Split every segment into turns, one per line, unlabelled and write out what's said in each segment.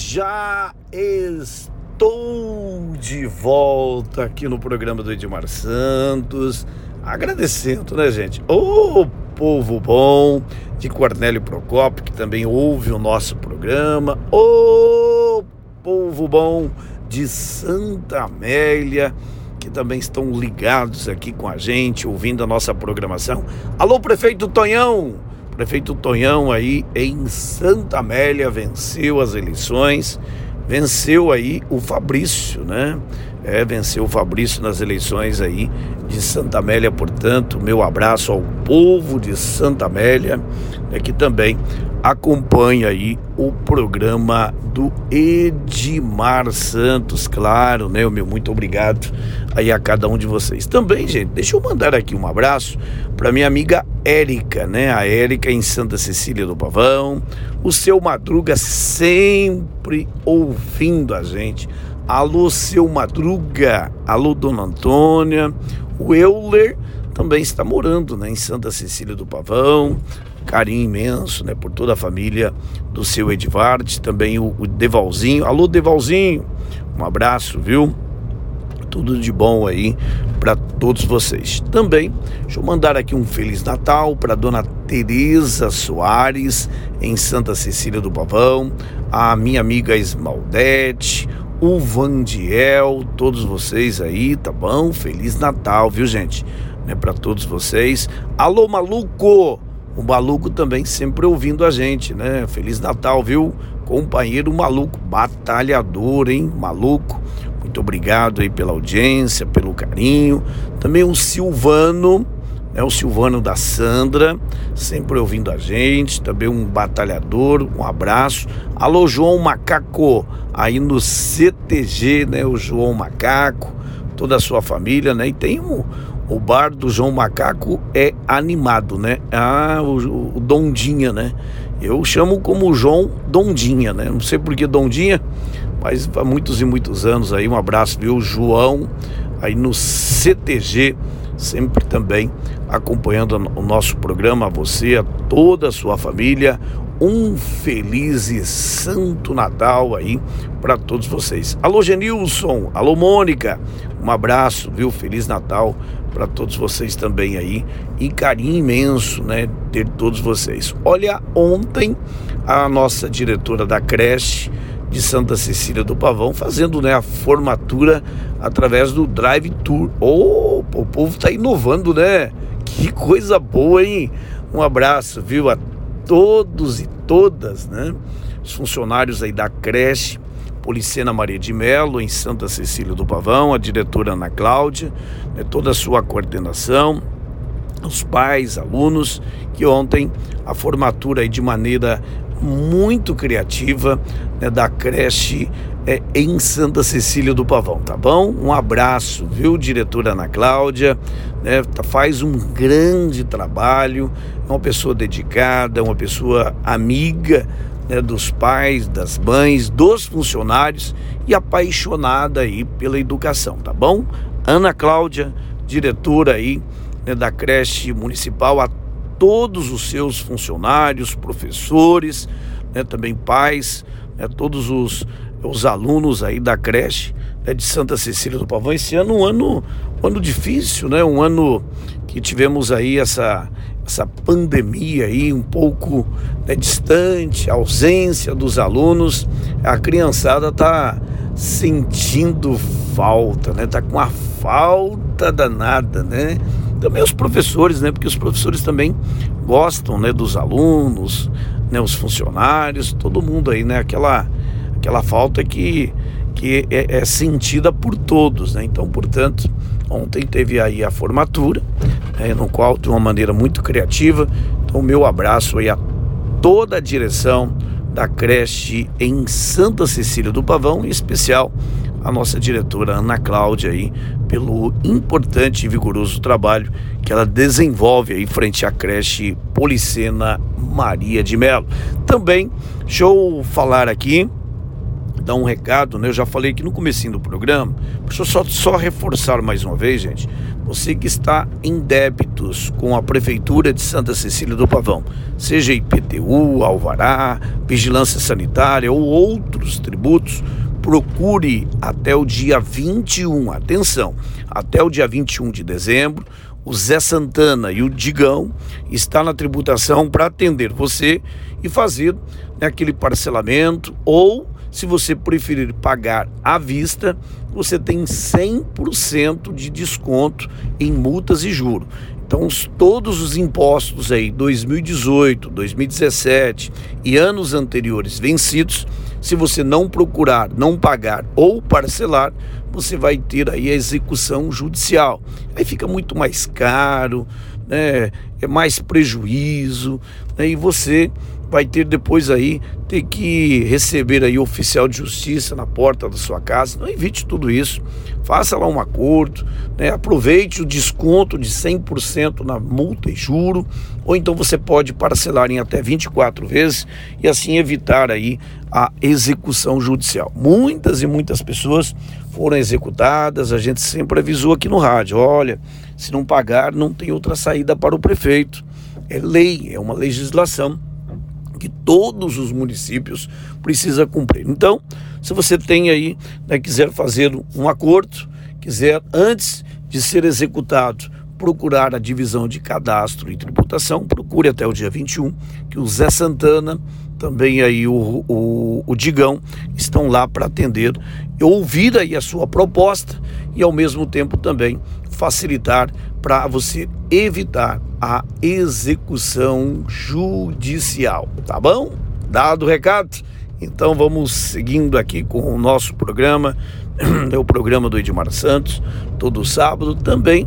Já estou de volta aqui no programa do Edmar Santos, agradecendo, né, gente? Ô povo bom de Cornélio Procópio, que também ouve o nosso programa. Ô povo bom de Santa Amélia, que também estão ligados aqui com a gente, ouvindo a nossa programação. Alô, prefeito Tonhão! Prefeito Tonhão aí em Santa Amélia venceu as eleições, venceu aí o Fabrício, né? É, venceu o Fabrício nas eleições aí de Santa Amélia, portanto, meu abraço ao povo de Santa Amélia, né, que também acompanha aí o programa do Edmar Santos, claro, né? Meu muito obrigado aí a cada um de vocês. Também, gente, deixa eu mandar aqui um abraço para minha amiga Érica, né? A Érica em Santa Cecília do Pavão, o seu Madruga sempre ouvindo a gente. Alô, seu Madruga, alô, Dona Antônia, o Euler também está morando né, em Santa Cecília do Pavão, carinho imenso, né, por toda a família do seu Edvard, também o, o Devalzinho. Alô, Devalzinho, um abraço, viu? Tudo de bom aí para todos vocês. Também, deixa eu mandar aqui um Feliz Natal para dona Tereza Soares, em Santa Cecília do Pavão, a minha amiga Esmaldete, o Vandiel, todos vocês aí, tá bom? Feliz Natal, viu, gente? Né, para todos vocês. Alô, maluco! O maluco também sempre ouvindo a gente, né? Feliz Natal, viu? Companheiro maluco, batalhador, hein? Maluco. Muito obrigado aí pela audiência, pelo carinho. Também o Silvano, né? O Silvano da Sandra, sempre ouvindo a gente. Também um batalhador, um abraço. Alô, João Macaco, aí no CTG, né? O João Macaco, toda a sua família, né? E tem um o bar do João Macaco é animado, né? Ah, o, o Dondinha, né? Eu chamo como João Dondinha, né? Não sei por que Dondinha, mas há muitos e muitos anos aí. Um abraço, viu, João, aí no CTG, sempre também acompanhando o nosso programa, a você, a toda a sua família. Um feliz e santo Natal aí para todos vocês. Alô, Genilson, alô, Mônica, um abraço, viu? Feliz Natal para todos vocês também aí e carinho imenso, né, ter todos vocês. Olha, ontem a nossa diretora da creche de Santa Cecília do Pavão fazendo, né, a formatura através do Drive Tour. Oh, o povo está inovando, né? Que coisa boa, hein? Um abraço, viu, a todos e todas, né? Os funcionários aí da creche Policena Maria de Melo, em Santa Cecília do Pavão, a diretora Ana Cláudia, né, toda a sua coordenação, os pais, alunos, que ontem a formatura aí de maneira muito criativa né, da creche é, em Santa Cecília do Pavão, tá bom? Um abraço, viu, diretora Ana Cláudia, né, tá, faz um grande trabalho, é uma pessoa dedicada, uma pessoa amiga né, dos pais, das mães, dos funcionários e apaixonada aí pela educação, tá bom? Ana Cláudia, diretora aí né, da creche municipal, a todos os seus funcionários, professores, né, também pais, né, todos os, os alunos aí da creche né, de Santa Cecília do Pavão. Esse ano um ano, um ano difícil, né? Um ano que tivemos aí essa essa pandemia aí um pouco né, distante, ausência dos alunos, a criançada tá sentindo falta, né? Tá com a falta danada, né? Também os professores, né? Porque os professores também gostam, né, dos alunos, né, os funcionários, todo mundo aí, né? Aquela aquela falta que que é, é sentida por todos, né? Então, portanto, ontem teve aí a formatura né, no qual de uma maneira muito criativa. Então, meu abraço aí a toda a direção da creche em Santa Cecília do Pavão, em especial a nossa diretora Ana Cláudia aí pelo importante e vigoroso trabalho que ela desenvolve aí frente à creche Policena Maria de Melo. Também, deixa eu falar aqui dar um recado, né? Eu já falei aqui no comecinho do programa. Deixa eu só, só reforçar mais uma vez, gente. Você que está em débitos com a Prefeitura de Santa Cecília do Pavão, seja IPTU, Alvará, Vigilância Sanitária ou outros tributos, procure até o dia 21, atenção, até o dia 21 de dezembro, o Zé Santana e o Digão está na tributação para atender você e fazer né, aquele parcelamento ou se você preferir pagar à vista, você tem 100% de desconto em multas e juros. Então, todos os impostos aí, 2018, 2017 e anos anteriores vencidos, se você não procurar, não pagar ou parcelar, você vai ter aí a execução judicial. Aí fica muito mais caro, né? É mais prejuízo, né? e você vai ter depois aí ter que receber aí oficial de justiça na porta da sua casa. Não evite tudo isso. Faça lá um acordo, né? aproveite o desconto de 100% na multa e juro, ou então você pode parcelar em até 24 vezes e assim evitar aí a execução judicial. Muitas e muitas pessoas foram executadas, a gente sempre avisou aqui no rádio, olha, se não pagar não tem outra saída para o prefeito. É lei, é uma legislação que todos os municípios precisam cumprir. Então, se você tem aí, né, quiser fazer um acordo, quiser antes de ser executado procurar a divisão de cadastro e tributação, procure até o dia 21, que o Zé Santana, também aí o, o, o Digão, estão lá para atender ouvir aí a sua proposta e ao mesmo tempo também facilitar para você evitar a execução judicial, tá bom? Dado o recado, então vamos seguindo aqui com o nosso programa, é o programa do Edmar Santos, todo sábado também.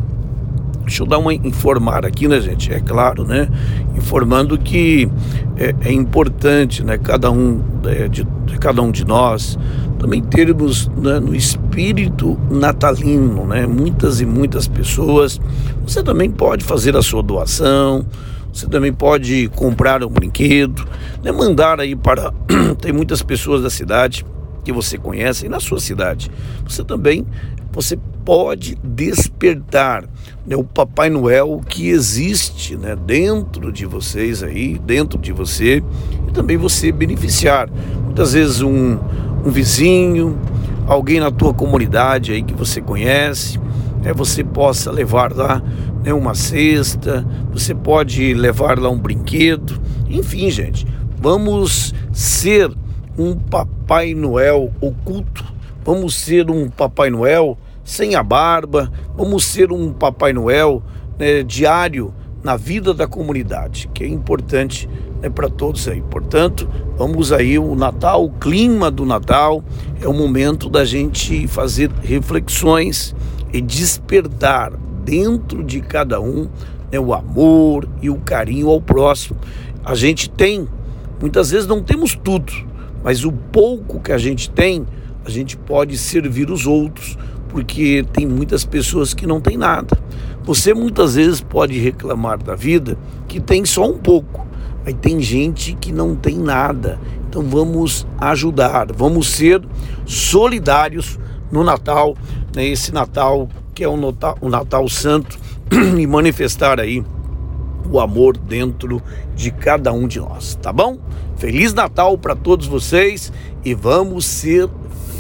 Deixa eu dar uma informar aqui, né, gente? É claro, né? Informando que é, é importante, né? Cada um é, de, cada um de nós também termos né, no espírito natalino, né? Muitas e muitas pessoas. Você também pode fazer a sua doação. Você também pode comprar um brinquedo, né? mandar aí para. Tem muitas pessoas da cidade que você conhece e na sua cidade. Você também você pode despertar né, o Papai Noel que existe né, dentro de vocês aí, dentro de você, e também você beneficiar. Muitas vezes um, um vizinho, alguém na tua comunidade aí que você conhece, né, você possa levar lá né, uma cesta, você pode levar lá um brinquedo, enfim, gente, vamos ser um Papai Noel oculto, vamos ser um Papai Noel sem a barba, vamos ser um Papai Noel né, diário na vida da comunidade, que é importante né, para todos aí. Portanto, vamos aí o Natal, o clima do Natal é o momento da gente fazer reflexões e despertar dentro de cada um né, o amor e o carinho ao próximo. A gente tem, muitas vezes não temos tudo, mas o pouco que a gente tem, a gente pode servir os outros, porque tem muitas pessoas que não têm nada. Você muitas vezes pode reclamar da vida que tem só um pouco, mas tem gente que não tem nada. Então vamos ajudar, vamos ser solidários no Natal, né, esse Natal que é um Natal, um Natal Santo, e manifestar aí o amor dentro de cada um de nós, tá bom? Feliz Natal para todos vocês e vamos ser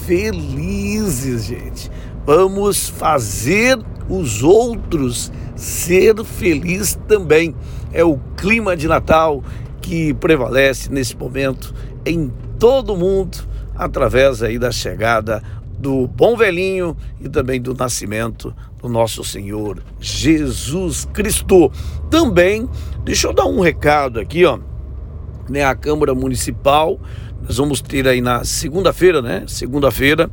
felizes, gente. Vamos fazer os outros ser felizes também. É o clima de Natal que prevalece nesse momento em todo o mundo através aí da chegada do bom velhinho e também do nascimento do nosso Senhor Jesus Cristo. Também, deixa eu dar um recado aqui, ó, né, a Câmara Municipal, nós vamos ter aí na segunda-feira, né? Segunda-feira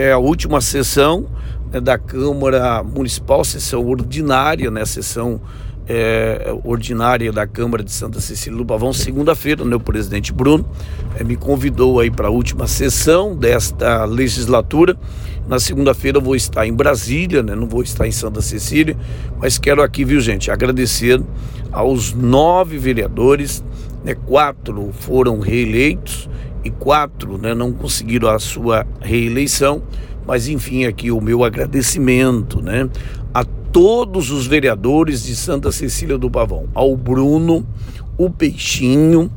é a última sessão né, da Câmara Municipal, sessão ordinária, né? Sessão é, ordinária da Câmara de Santa Cecília do Pavão, segunda-feira, né, o presidente Bruno é, me convidou aí para a última sessão desta legislatura. Na segunda-feira vou estar em Brasília, né, não vou estar em Santa Cecília, mas quero aqui, viu gente, agradecer aos nove vereadores, né, quatro foram reeleitos 2004 né, não conseguiram a sua reeleição, mas enfim, aqui o meu agradecimento né, a todos os vereadores de Santa Cecília do Pavão, ao Bruno, o Peixinho,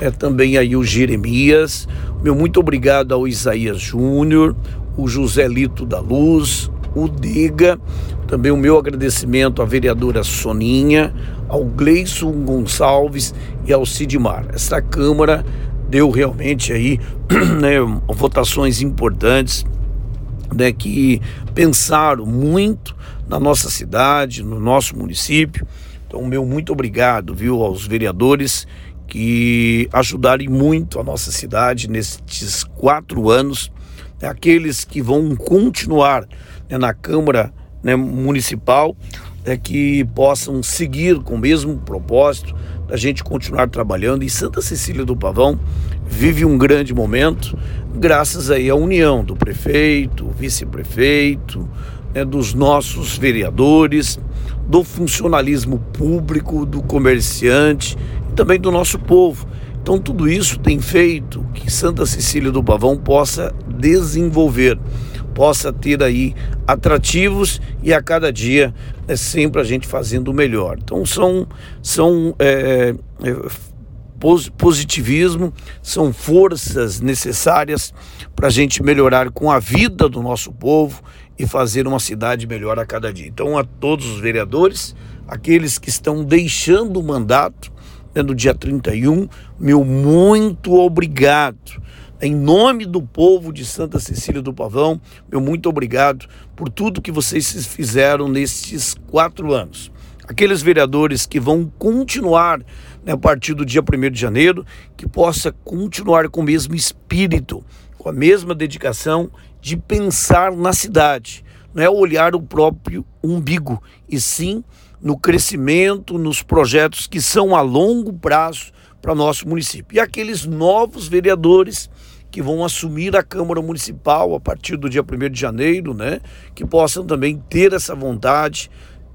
é também aí o Jeremias, meu muito obrigado ao Isaías Júnior, o José Lito da Luz, o Diga, também o meu agradecimento à vereadora Soninha, ao Gleison Gonçalves e ao Sidmar. Essa Câmara deu realmente aí né, votações importantes né, que pensaram muito na nossa cidade, no nosso município. Então, meu muito obrigado, viu, aos vereadores que ajudarem muito a nossa cidade nestes quatro anos, né, aqueles que vão continuar né, na Câmara né, Municipal, né, que possam seguir com o mesmo propósito da gente continuar trabalhando. E Santa Cecília do Pavão vive um grande momento, graças aí à união do prefeito, vice-prefeito, né, dos nossos vereadores, do funcionalismo público, do comerciante também do nosso povo. Então, tudo isso tem feito que Santa Cecília do Pavão possa desenvolver, possa ter aí atrativos e a cada dia é sempre a gente fazendo o melhor. Então, são, são é, é, positivismo, são forças necessárias para a gente melhorar com a vida do nosso povo e fazer uma cidade melhor a cada dia. Então, a todos os vereadores, aqueles que estão deixando o mandato, né, no dia 31. Meu muito obrigado. Em nome do povo de Santa Cecília do Pavão, meu muito obrigado por tudo que vocês fizeram nestes quatro anos. Aqueles vereadores que vão continuar né, a partir do dia 1 de janeiro, que possa continuar com o mesmo espírito, com a mesma dedicação de pensar na cidade. Não é olhar o próprio umbigo, e sim no crescimento, nos projetos que são a longo prazo para nosso município. E aqueles novos vereadores que vão assumir a Câmara Municipal a partir do dia 1 de janeiro, né? Que possam também ter essa vontade,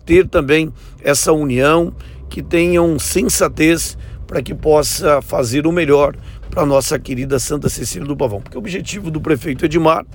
ter também essa união, que tenham sensatez para que possa fazer o melhor para nossa querida Santa Cecília do Pavão. Porque o objetivo do prefeito Edmar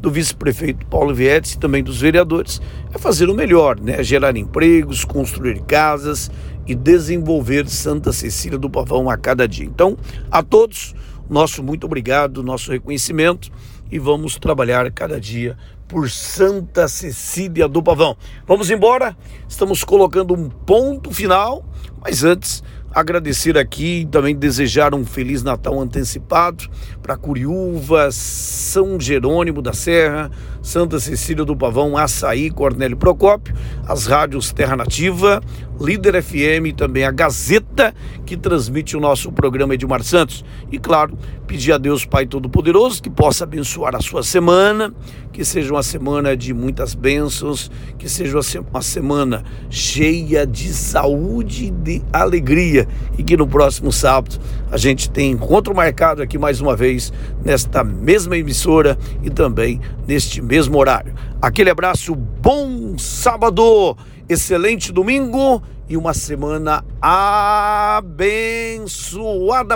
do vice-prefeito Paulo Vietes e também dos vereadores é fazer o melhor, né? gerar empregos, construir casas e desenvolver Santa Cecília do Pavão a cada dia. Então, a todos, nosso muito obrigado, nosso reconhecimento e vamos trabalhar cada dia por Santa Cecília do Pavão. Vamos embora, estamos colocando um ponto final, mas antes agradecer aqui e também desejar um feliz Natal antecipado para Curiúva, São Jerônimo da Serra, Santa Cecília do Pavão, Açaí, Cornélio Procópio, as rádios Terra Nativa, Líder FM e também a Gazeta, que transmite o nosso programa Edmar Santos. E claro, pedir a Deus Pai Todo-Poderoso que possa abençoar a sua semana, que seja uma semana de muitas bênçãos, que seja uma semana cheia de saúde e de alegria e que no próximo sábado a gente tem encontro marcado aqui mais uma vez nesta mesma emissora e também neste mesmo horário. Aquele abraço, bom sábado, excelente domingo e uma semana abençoada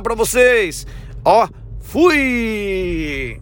para vocês. Ó, fui!